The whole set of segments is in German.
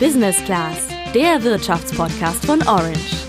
Business Class, der Wirtschaftspodcast von Orange.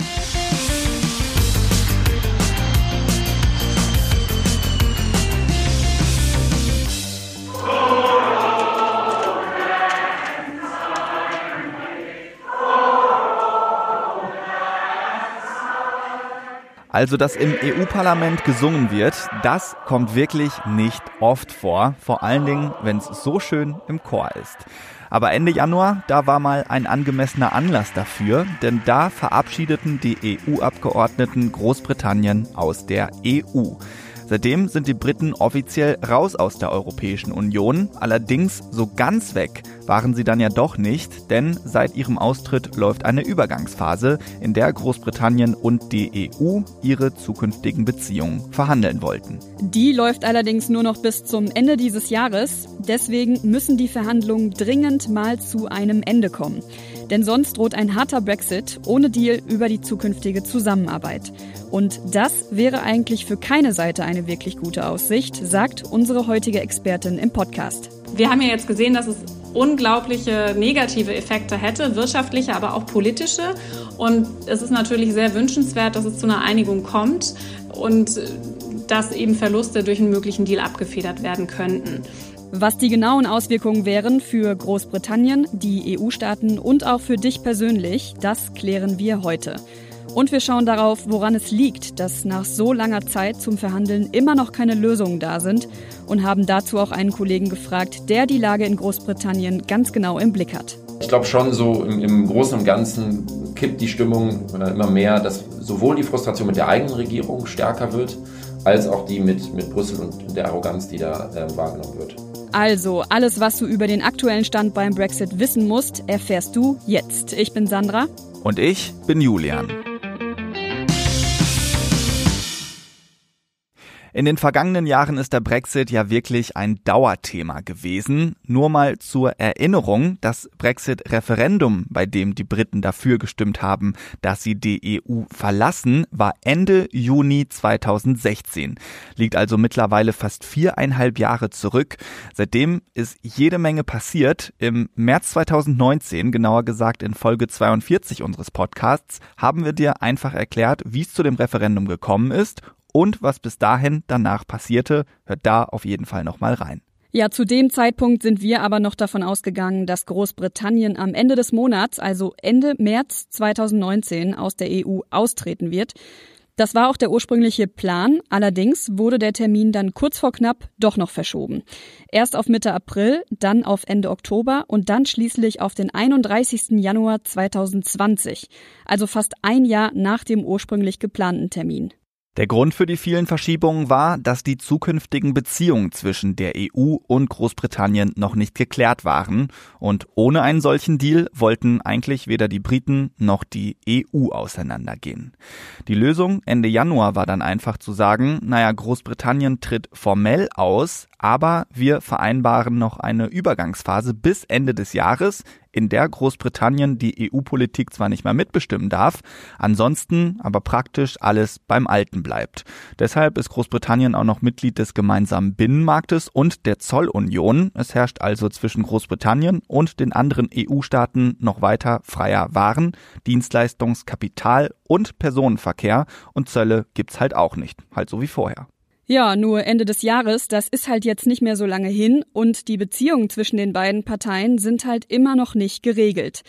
Also, dass im EU-Parlament gesungen wird, das kommt wirklich nicht oft vor. Vor allen Dingen, wenn es so schön im Chor ist. Aber Ende Januar, da war mal ein angemessener Anlass dafür, denn da verabschiedeten die EU-Abgeordneten Großbritannien aus der EU. Seitdem sind die Briten offiziell raus aus der Europäischen Union. Allerdings so ganz weg waren sie dann ja doch nicht, denn seit ihrem Austritt läuft eine Übergangsphase, in der Großbritannien und die EU ihre zukünftigen Beziehungen verhandeln wollten. Die läuft allerdings nur noch bis zum Ende dieses Jahres. Deswegen müssen die Verhandlungen dringend mal zu einem Ende kommen. Denn sonst droht ein harter Brexit ohne Deal über die zukünftige Zusammenarbeit. Und das wäre eigentlich für keine Seite eine wirklich gute Aussicht, sagt unsere heutige Expertin im Podcast. Wir haben ja jetzt gesehen, dass es unglaubliche negative Effekte hätte, wirtschaftliche, aber auch politische. Und es ist natürlich sehr wünschenswert, dass es zu einer Einigung kommt und dass eben Verluste durch einen möglichen Deal abgefedert werden könnten. Was die genauen Auswirkungen wären für Großbritannien, die EU-Staaten und auch für dich persönlich, das klären wir heute. Und wir schauen darauf, woran es liegt, dass nach so langer Zeit zum Verhandeln immer noch keine Lösungen da sind und haben dazu auch einen Kollegen gefragt, der die Lage in Großbritannien ganz genau im Blick hat. Ich glaube schon, so im, im, Großen und Ganzen kippt die Stimmung immer mehr, dass sowohl die Frustration mit der eigenen Regierung stärker wird, als auch die mit, mit Brüssel und der Arroganz, die da äh, wahrgenommen wird. Also, alles, was du über den aktuellen Stand beim Brexit wissen musst, erfährst du jetzt. Ich bin Sandra. Und ich bin Julian. In den vergangenen Jahren ist der Brexit ja wirklich ein Dauerthema gewesen. Nur mal zur Erinnerung, das Brexit-Referendum, bei dem die Briten dafür gestimmt haben, dass sie die EU verlassen, war Ende Juni 2016. Liegt also mittlerweile fast viereinhalb Jahre zurück. Seitdem ist jede Menge passiert. Im März 2019, genauer gesagt in Folge 42 unseres Podcasts, haben wir dir einfach erklärt, wie es zu dem Referendum gekommen ist und was bis dahin danach passierte, hört da auf jeden Fall nochmal rein. Ja, zu dem Zeitpunkt sind wir aber noch davon ausgegangen, dass Großbritannien am Ende des Monats, also Ende März 2019, aus der EU austreten wird. Das war auch der ursprüngliche Plan, allerdings wurde der Termin dann kurz vor knapp doch noch verschoben. Erst auf Mitte April, dann auf Ende Oktober und dann schließlich auf den 31. Januar 2020, also fast ein Jahr nach dem ursprünglich geplanten Termin. Der Grund für die vielen Verschiebungen war, dass die zukünftigen Beziehungen zwischen der EU und Großbritannien noch nicht geklärt waren und ohne einen solchen Deal wollten eigentlich weder die Briten noch die EU auseinandergehen. Die Lösung Ende Januar war dann einfach zu sagen, naja, Großbritannien tritt formell aus, aber wir vereinbaren noch eine Übergangsphase bis Ende des Jahres, in der Großbritannien die EU-Politik zwar nicht mehr mitbestimmen darf, ansonsten aber praktisch alles beim Alten bleibt. Deshalb ist Großbritannien auch noch Mitglied des gemeinsamen Binnenmarktes und der Zollunion. Es herrscht also zwischen Großbritannien und den anderen EU-Staaten noch weiter freier Waren, Dienstleistungs-, Kapital- und Personenverkehr und Zölle gibt's halt auch nicht, halt so wie vorher. Ja, nur Ende des Jahres, das ist halt jetzt nicht mehr so lange hin und die Beziehungen zwischen den beiden Parteien sind halt immer noch nicht geregelt.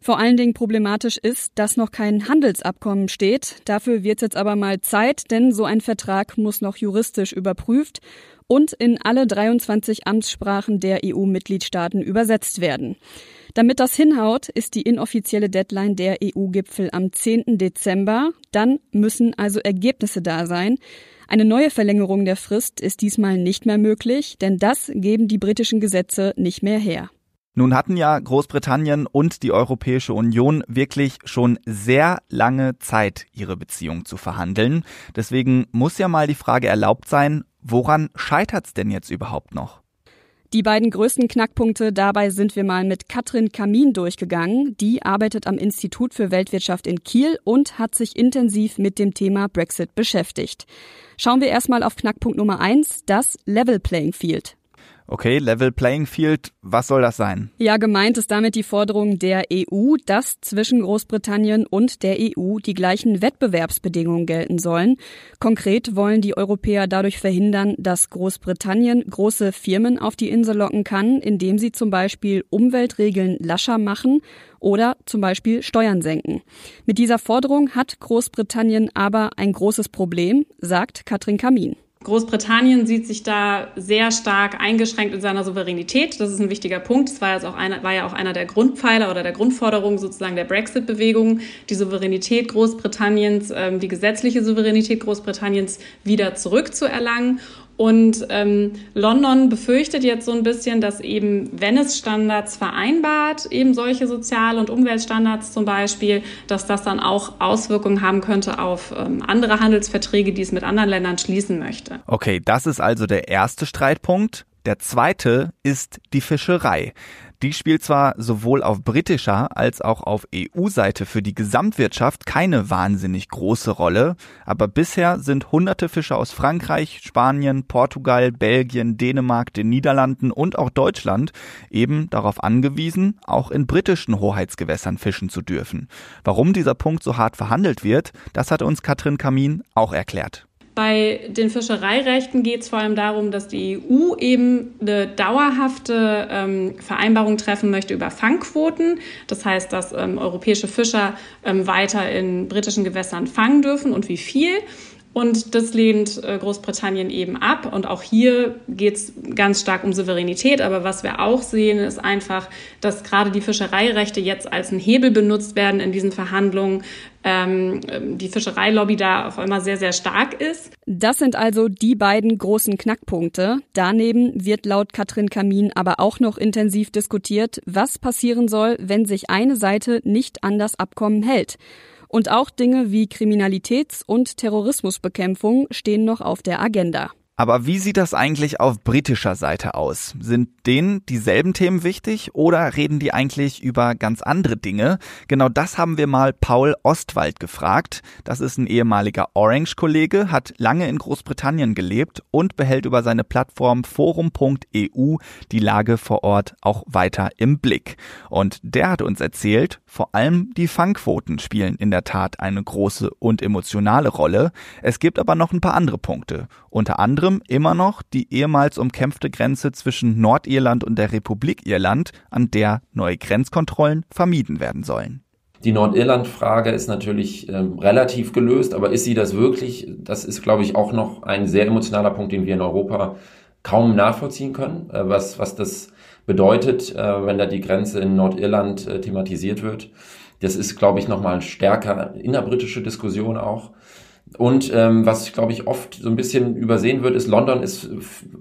Vor allen Dingen problematisch ist, dass noch kein Handelsabkommen steht. Dafür wird jetzt aber mal Zeit, denn so ein Vertrag muss noch juristisch überprüft und in alle 23 Amtssprachen der EU-Mitgliedstaaten übersetzt werden. Damit das hinhaut, ist die inoffizielle Deadline der EU-Gipfel am 10. Dezember. Dann müssen also Ergebnisse da sein. Eine neue Verlängerung der Frist ist diesmal nicht mehr möglich, denn das geben die britischen Gesetze nicht mehr her. Nun hatten ja Großbritannien und die Europäische Union wirklich schon sehr lange Zeit, ihre Beziehung zu verhandeln. Deswegen muss ja mal die Frage erlaubt sein, woran scheitert's denn jetzt überhaupt noch? Die beiden größten Knackpunkte dabei sind wir mal mit Katrin Kamin durchgegangen. Die arbeitet am Institut für Weltwirtschaft in Kiel und hat sich intensiv mit dem Thema Brexit beschäftigt. Schauen wir erstmal auf Knackpunkt Nummer eins, das Level Playing Field. Okay, Level Playing Field, was soll das sein? Ja, gemeint ist damit die Forderung der EU, dass zwischen Großbritannien und der EU die gleichen Wettbewerbsbedingungen gelten sollen. Konkret wollen die Europäer dadurch verhindern, dass Großbritannien große Firmen auf die Insel locken kann, indem sie zum Beispiel Umweltregeln lascher machen oder zum Beispiel Steuern senken. Mit dieser Forderung hat Großbritannien aber ein großes Problem, sagt Katrin Kamin. Großbritannien sieht sich da sehr stark eingeschränkt in seiner Souveränität. Das ist ein wichtiger Punkt. Das war, jetzt auch einer, war ja auch einer der Grundpfeiler oder der Grundforderungen sozusagen der Brexit-Bewegung, die Souveränität Großbritanniens, ähm, die gesetzliche Souveränität Großbritanniens wieder zurückzuerlangen. Und ähm, London befürchtet jetzt so ein bisschen, dass eben, wenn es Standards vereinbart, eben solche Sozial- und Umweltstandards zum Beispiel, dass das dann auch Auswirkungen haben könnte auf ähm, andere Handelsverträge, die es mit anderen Ländern schließen möchte. Okay, das ist also der erste Streitpunkt. Der zweite ist die Fischerei. Die spielt zwar sowohl auf britischer als auch auf EU-Seite für die Gesamtwirtschaft keine wahnsinnig große Rolle, aber bisher sind hunderte Fischer aus Frankreich, Spanien, Portugal, Belgien, Dänemark, den Niederlanden und auch Deutschland eben darauf angewiesen, auch in britischen Hoheitsgewässern fischen zu dürfen. Warum dieser Punkt so hart verhandelt wird, das hat uns Katrin Kamin auch erklärt. Bei den Fischereirechten geht es vor allem darum, dass die EU eben eine dauerhafte ähm, Vereinbarung treffen möchte über Fangquoten. Das heißt, dass ähm, europäische Fischer ähm, weiter in britischen Gewässern fangen dürfen und wie viel. Und das lehnt äh, Großbritannien eben ab. Und auch hier geht es ganz stark um Souveränität. Aber was wir auch sehen, ist einfach, dass gerade die Fischereirechte jetzt als ein Hebel benutzt werden in diesen Verhandlungen. Ähm, die Fischereilobby da auf einmal sehr, sehr stark ist. Das sind also die beiden großen Knackpunkte. Daneben wird laut Katrin Kamin aber auch noch intensiv diskutiert, was passieren soll, wenn sich eine Seite nicht an das Abkommen hält. Und auch Dinge wie Kriminalitäts- und Terrorismusbekämpfung stehen noch auf der Agenda. Aber wie sieht das eigentlich auf britischer Seite aus? Sind denen dieselben Themen wichtig oder reden die eigentlich über ganz andere Dinge? Genau das haben wir mal Paul Ostwald gefragt. Das ist ein ehemaliger Orange-Kollege, hat lange in Großbritannien gelebt und behält über seine Plattform forum.eu die Lage vor Ort auch weiter im Blick. Und der hat uns erzählt, vor allem die Fangquoten spielen in der Tat eine große und emotionale Rolle. Es gibt aber noch ein paar andere Punkte. Unter anderem immer noch die ehemals umkämpfte Grenze zwischen Nordirland und der Republik Irland, an der neue Grenzkontrollen vermieden werden sollen. Die Nordirland-Frage ist natürlich ähm, relativ gelöst, aber ist sie das wirklich? Das ist, glaube ich, auch noch ein sehr emotionaler Punkt, den wir in Europa kaum nachvollziehen können, äh, was, was das bedeutet, äh, wenn da die Grenze in Nordirland äh, thematisiert wird. Das ist, glaube ich, nochmal stärker innerbritische Diskussion auch. Und ähm, was, glaube ich, oft so ein bisschen übersehen wird, ist, London ist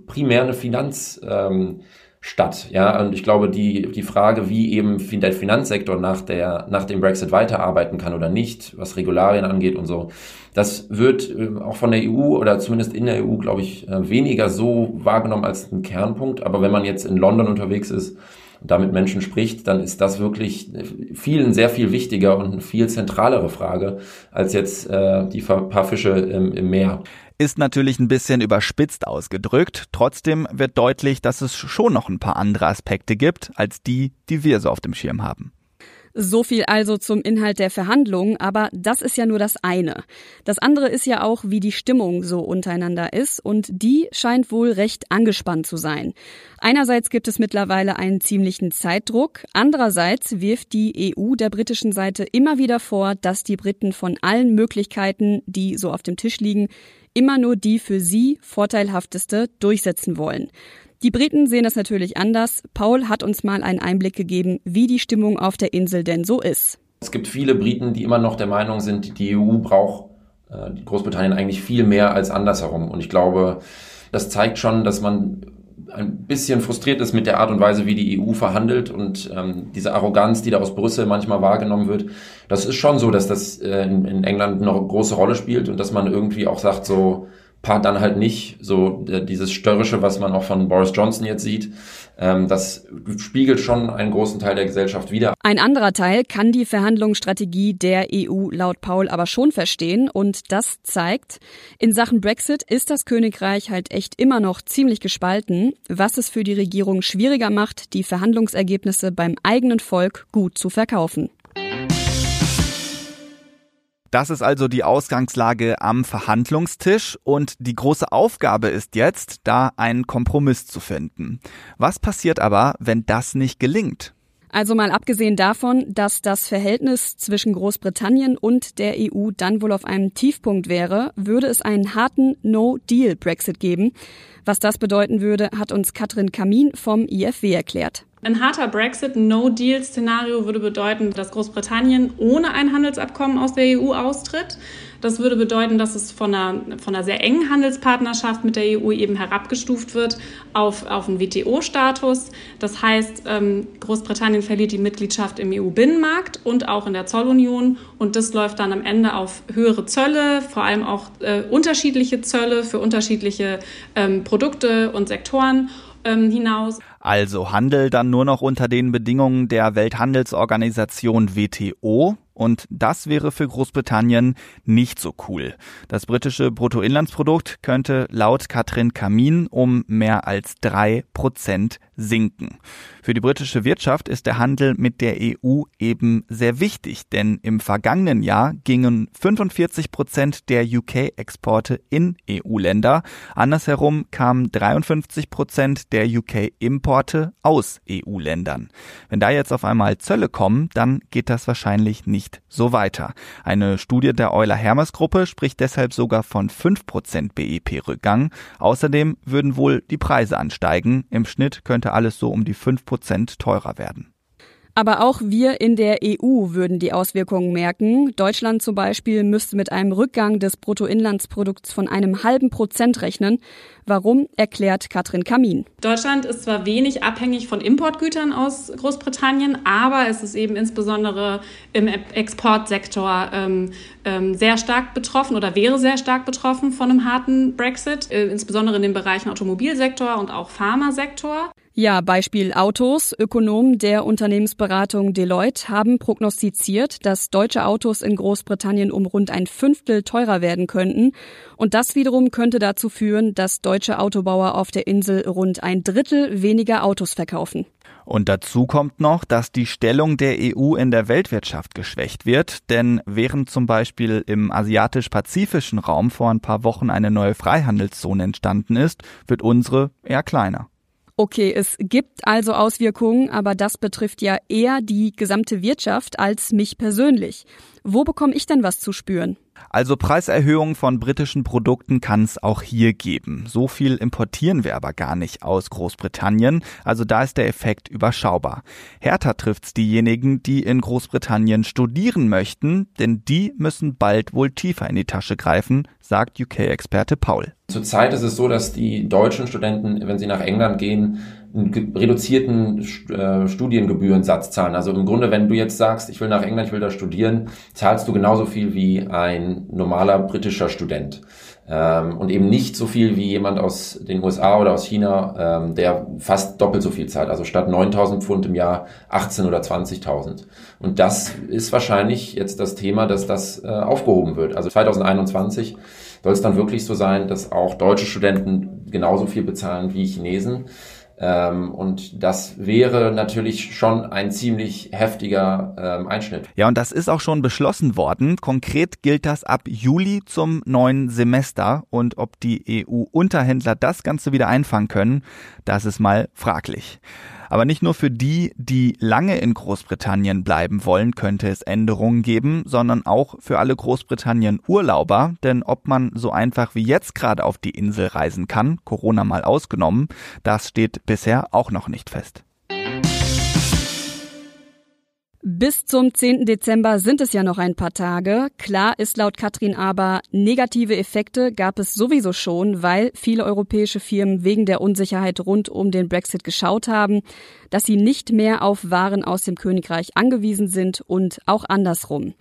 primär eine Finanzstadt. Ähm, Stadt, ja, und ich glaube, die, die Frage, wie eben der Finanzsektor nach der, nach dem Brexit weiterarbeiten kann oder nicht, was Regularien angeht und so, das wird äh, auch von der EU oder zumindest in der EU, glaube ich, äh, weniger so wahrgenommen als ein Kernpunkt. Aber wenn man jetzt in London unterwegs ist, damit Menschen spricht, dann ist das wirklich vielen sehr viel wichtiger und eine viel zentralere Frage als jetzt äh, die paar Fische im, im Meer ist natürlich ein bisschen überspitzt ausgedrückt. Trotzdem wird deutlich, dass es schon noch ein paar andere Aspekte gibt, als die, die wir so auf dem Schirm haben. So viel also zum Inhalt der Verhandlungen, aber das ist ja nur das eine. Das andere ist ja auch, wie die Stimmung so untereinander ist und die scheint wohl recht angespannt zu sein. Einerseits gibt es mittlerweile einen ziemlichen Zeitdruck, andererseits wirft die EU der britischen Seite immer wieder vor, dass die Briten von allen Möglichkeiten, die so auf dem Tisch liegen, immer nur die für sie vorteilhafteste durchsetzen wollen. Die Briten sehen das natürlich anders. Paul hat uns mal einen Einblick gegeben, wie die Stimmung auf der Insel denn so ist. Es gibt viele Briten, die immer noch der Meinung sind, die EU braucht äh, Großbritannien eigentlich viel mehr als andersherum. Und ich glaube, das zeigt schon, dass man ein bisschen frustriert ist mit der Art und Weise, wie die EU verhandelt und ähm, diese Arroganz, die da aus Brüssel manchmal wahrgenommen wird. Das ist schon so, dass das äh, in, in England eine große Rolle spielt und dass man irgendwie auch sagt, so Part dann halt nicht so äh, dieses Störrische, was man auch von Boris Johnson jetzt sieht. Ähm, das spiegelt schon einen großen Teil der Gesellschaft wider. Ein anderer Teil kann die Verhandlungsstrategie der EU laut Paul aber schon verstehen und das zeigt, in Sachen Brexit ist das Königreich halt echt immer noch ziemlich gespalten, was es für die Regierung schwieriger macht, die Verhandlungsergebnisse beim eigenen Volk gut zu verkaufen. Das ist also die Ausgangslage am Verhandlungstisch und die große Aufgabe ist jetzt, da einen Kompromiss zu finden. Was passiert aber, wenn das nicht gelingt? Also mal abgesehen davon, dass das Verhältnis zwischen Großbritannien und der EU dann wohl auf einem Tiefpunkt wäre, würde es einen harten No-Deal-Brexit geben. Was das bedeuten würde, hat uns Katrin Kamin vom IFW erklärt. Ein harter Brexit, No-Deal-Szenario würde bedeuten, dass Großbritannien ohne ein Handelsabkommen aus der EU austritt. Das würde bedeuten, dass es von einer, von einer sehr engen Handelspartnerschaft mit der EU eben herabgestuft wird auf, auf einen WTO-Status. Das heißt, ähm, Großbritannien verliert die Mitgliedschaft im EU-Binnenmarkt und auch in der Zollunion. Und das läuft dann am Ende auf höhere Zölle, vor allem auch äh, unterschiedliche Zölle für unterschiedliche ähm, Produkte und Sektoren ähm, hinaus. Also Handel dann nur noch unter den Bedingungen der Welthandelsorganisation WTO und das wäre für Großbritannien nicht so cool. Das britische Bruttoinlandsprodukt könnte laut Katrin Kamin um mehr als drei Prozent sinken. Für die britische Wirtschaft ist der Handel mit der EU eben sehr wichtig, denn im vergangenen Jahr gingen 45 Prozent der UK-Exporte in EU-Länder. Andersherum kamen 53 Prozent der UK-Importe aus EU-Ländern. Wenn da jetzt auf einmal Zölle kommen, dann geht das wahrscheinlich nicht so weiter. Eine Studie der Euler Hermes Gruppe spricht deshalb sogar von 5% BIP-Rückgang. Außerdem würden wohl die Preise ansteigen. Im Schnitt könnte alles so um die 5% teurer werden. Aber auch wir in der EU würden die Auswirkungen merken. Deutschland zum Beispiel müsste mit einem Rückgang des Bruttoinlandsprodukts von einem halben Prozent rechnen. Warum, erklärt Katrin Kamin. Deutschland ist zwar wenig abhängig von Importgütern aus Großbritannien, aber es ist eben insbesondere im Exportsektor ähm, ähm, sehr stark betroffen oder wäre sehr stark betroffen von einem harten Brexit, äh, insbesondere in den Bereichen Automobilsektor und auch Pharmasektor. Ja, Beispiel Autos. Ökonomen der Unternehmensberatung Deloitte haben prognostiziert, dass deutsche Autos in Großbritannien um rund ein Fünftel teurer werden könnten. Und das wiederum könnte dazu führen, dass deutsche Autobauer auf der Insel rund ein Drittel weniger Autos verkaufen. Und dazu kommt noch, dass die Stellung der EU in der Weltwirtschaft geschwächt wird, denn während zum Beispiel im asiatisch-pazifischen Raum vor ein paar Wochen eine neue Freihandelszone entstanden ist, wird unsere eher kleiner. Okay, es gibt also Auswirkungen, aber das betrifft ja eher die gesamte Wirtschaft als mich persönlich. Wo bekomme ich denn was zu spüren? Also Preiserhöhungen von britischen Produkten kann es auch hier geben. So viel importieren wir aber gar nicht aus Großbritannien, also da ist der Effekt überschaubar. Härter trifft's diejenigen, die in Großbritannien studieren möchten, denn die müssen bald wohl tiefer in die Tasche greifen, sagt UK-Experte Paul. Zurzeit ist es so, dass die deutschen Studenten, wenn sie nach England gehen, einen reduzierten äh, Studiengebührensatz zahlen. Also im Grunde, wenn du jetzt sagst, ich will nach England, ich will da studieren, zahlst du genauso viel wie ein normaler britischer Student. Ähm, und eben nicht so viel wie jemand aus den USA oder aus China, ähm, der fast doppelt so viel zahlt. Also statt 9000 Pfund im Jahr 18 oder 20.000. Und das ist wahrscheinlich jetzt das Thema, dass das äh, aufgehoben wird. Also 2021 soll es dann wirklich so sein, dass auch deutsche Studenten genauso viel bezahlen wie Chinesen. Ähm, und das wäre natürlich schon ein ziemlich heftiger ähm, Einschnitt. Ja, und das ist auch schon beschlossen worden. Konkret gilt das ab Juli zum neuen Semester. Und ob die EU-Unterhändler das Ganze wieder einfangen können, das ist mal fraglich. Aber nicht nur für die, die lange in Großbritannien bleiben wollen, könnte es Änderungen geben, sondern auch für alle Großbritannien-Urlauber. Denn ob man so einfach wie jetzt gerade auf die Insel reisen kann, Corona mal ausgenommen, das steht bisher auch noch nicht fest. Bis zum 10. Dezember sind es ja noch ein paar Tage. Klar ist laut Katrin aber, negative Effekte gab es sowieso schon, weil viele europäische Firmen wegen der Unsicherheit rund um den Brexit geschaut haben, dass sie nicht mehr auf Waren aus dem Königreich angewiesen sind und auch andersrum.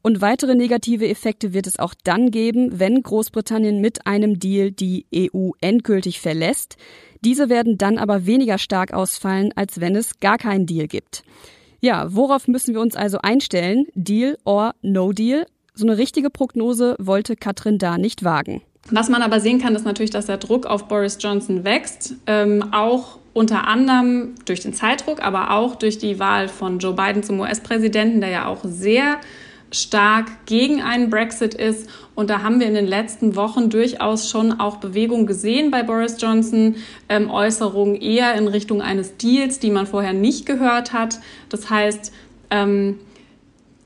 Und weitere negative Effekte wird es auch dann geben, wenn Großbritannien mit einem Deal die EU endgültig verlässt. Diese werden dann aber weniger stark ausfallen, als wenn es gar keinen Deal gibt. Ja, worauf müssen wir uns also einstellen? Deal or no deal? So eine richtige Prognose wollte Katrin da nicht wagen. Was man aber sehen kann, ist natürlich, dass der Druck auf Boris Johnson wächst, ähm, auch unter anderem durch den Zeitdruck, aber auch durch die Wahl von Joe Biden zum US-Präsidenten, der ja auch sehr stark gegen einen Brexit ist. Und da haben wir in den letzten Wochen durchaus schon auch Bewegung gesehen bei Boris Johnson, ähm, Äußerungen eher in Richtung eines Deals, die man vorher nicht gehört hat. Das heißt, ähm,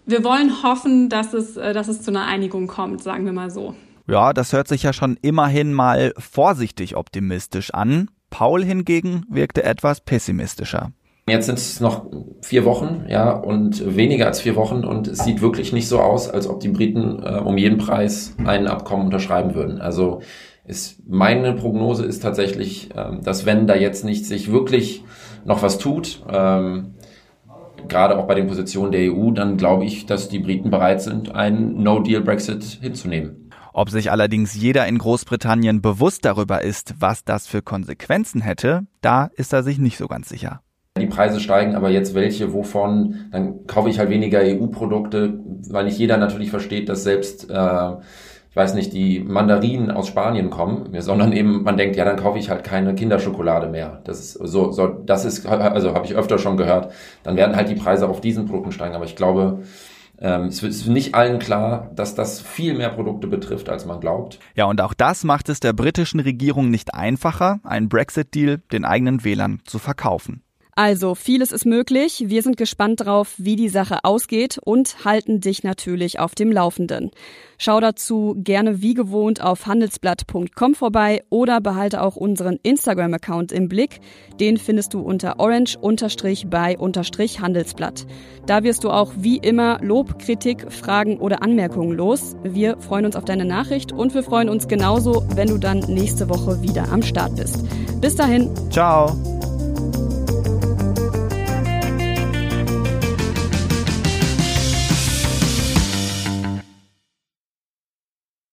wir wollen hoffen, dass es, äh, dass es zu einer Einigung kommt, sagen wir mal so. Ja, das hört sich ja schon immerhin mal vorsichtig optimistisch an. Paul hingegen wirkte etwas pessimistischer. Jetzt sind es noch vier Wochen, ja, und weniger als vier Wochen und es sieht wirklich nicht so aus, als ob die Briten äh, um jeden Preis ein Abkommen unterschreiben würden. Also ist, meine Prognose ist tatsächlich, ähm, dass wenn da jetzt nicht sich wirklich noch was tut, ähm, gerade auch bei den Positionen der EU, dann glaube ich, dass die Briten bereit sind, einen No-Deal-Brexit hinzunehmen. Ob sich allerdings jeder in Großbritannien bewusst darüber ist, was das für Konsequenzen hätte, da ist er sich nicht so ganz sicher. Die Preise steigen, aber jetzt welche, wovon, dann kaufe ich halt weniger EU-Produkte, weil nicht jeder natürlich versteht, dass selbst, äh, ich weiß nicht, die Mandarinen aus Spanien kommen, sondern eben man denkt, ja, dann kaufe ich halt keine Kinderschokolade mehr. Das ist so, so das ist, also habe ich öfter schon gehört. Dann werden halt die Preise auf diesen Produkten steigen, aber ich glaube, ähm, es ist nicht allen klar, dass das viel mehr Produkte betrifft, als man glaubt. Ja, und auch das macht es der britischen Regierung nicht einfacher, einen Brexit-Deal den eigenen Wählern zu verkaufen. Also, vieles ist möglich. Wir sind gespannt drauf, wie die Sache ausgeht und halten dich natürlich auf dem Laufenden. Schau dazu gerne wie gewohnt auf handelsblatt.com vorbei oder behalte auch unseren Instagram-Account im Blick. Den findest du unter orange-by-handelsblatt. Da wirst du auch wie immer Lob, Kritik, Fragen oder Anmerkungen los. Wir freuen uns auf deine Nachricht und wir freuen uns genauso, wenn du dann nächste Woche wieder am Start bist. Bis dahin. Ciao.